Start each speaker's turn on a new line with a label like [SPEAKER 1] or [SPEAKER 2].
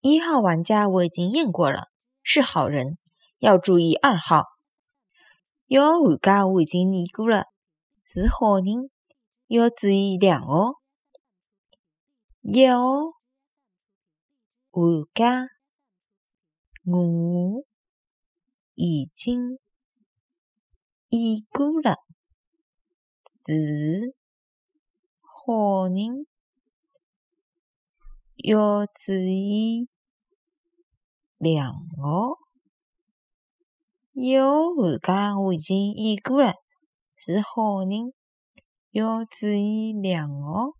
[SPEAKER 1] 一号玩家我已经验过了，是好人，要注意二号。一号玩家我已经验过了，是好人，要注意两号。一号玩家我已经验过了，是好人，要注意两号。一号玩家我已经验过了，是好人，要注意两号。